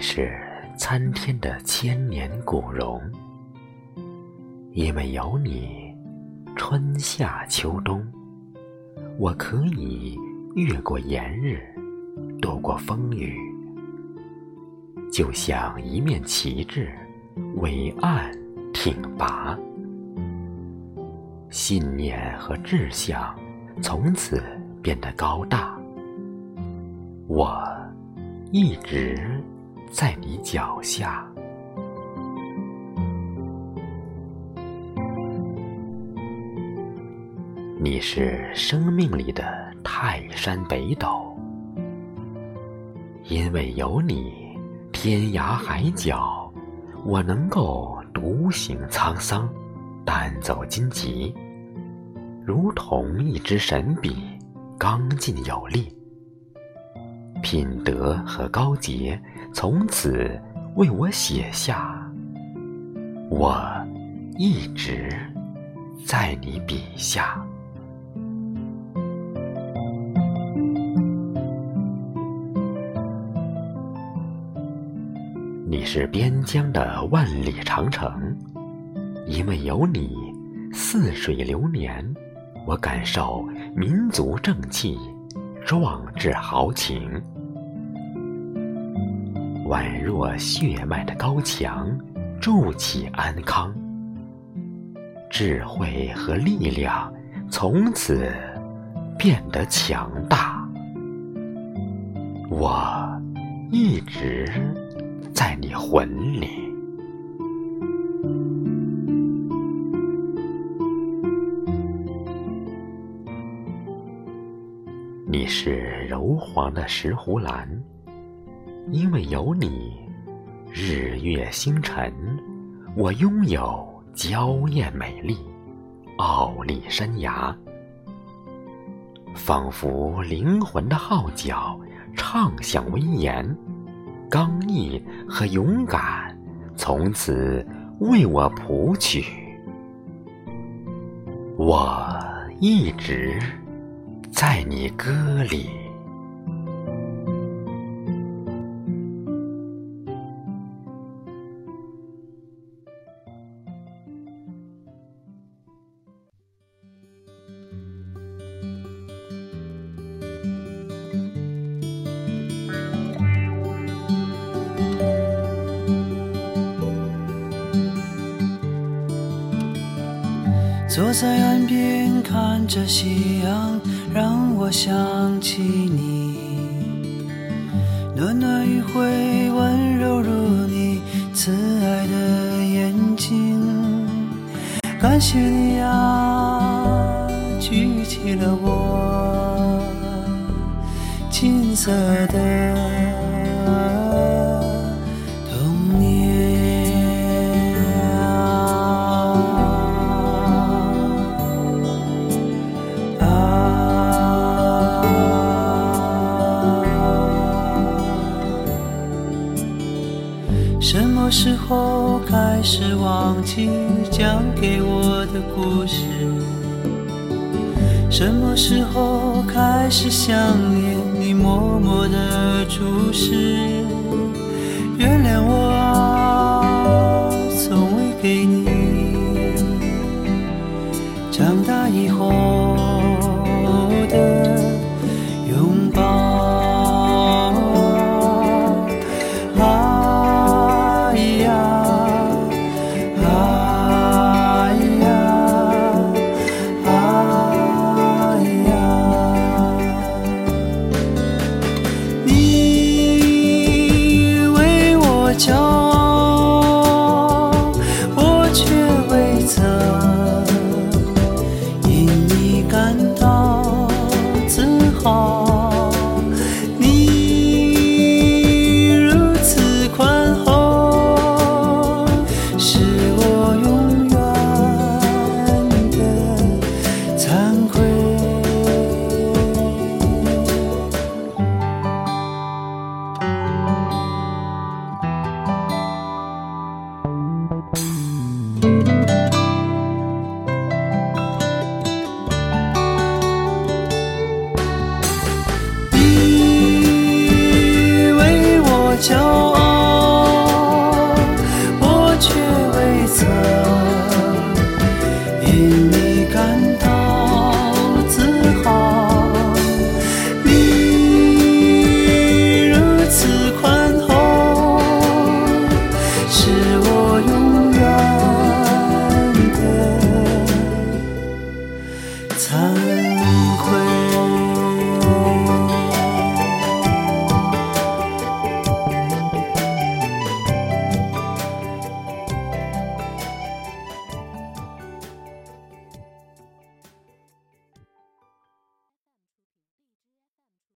是参天的千年古榕，因为有你，春夏秋冬，我可以越过炎日，躲过风雨，就像一面旗帜，伟岸挺拔。信念和志向从此变得高大，我一直。在你脚下，你是生命里的泰山北斗，因为有你，天涯海角，我能够独行沧桑，单走荆棘，如同一支神笔，刚劲有力。品德和高洁从此为我写下，我一直在你笔下。你是边疆的万里长城，因为有你，似水流年，我感受民族正气。壮志豪情，宛若血脉的高墙，筑起安康。智慧和力量从此变得强大。我一直在你魂里。是柔黄的石斛兰，因为有你，日月星辰，我拥有娇艳美丽，傲立山崖，仿佛灵魂的号角，唱响威严，刚毅和勇敢从此为我谱曲，我一直。在你歌里。坐在岸边看着夕阳，我想起你。暖暖余晖，温柔如你慈爱的眼睛。感谢你啊，举起了我金色的。什么时候开始忘记讲给我的故事？什么时候开始想念你默默的注视？原谅我啊从未给你长大以后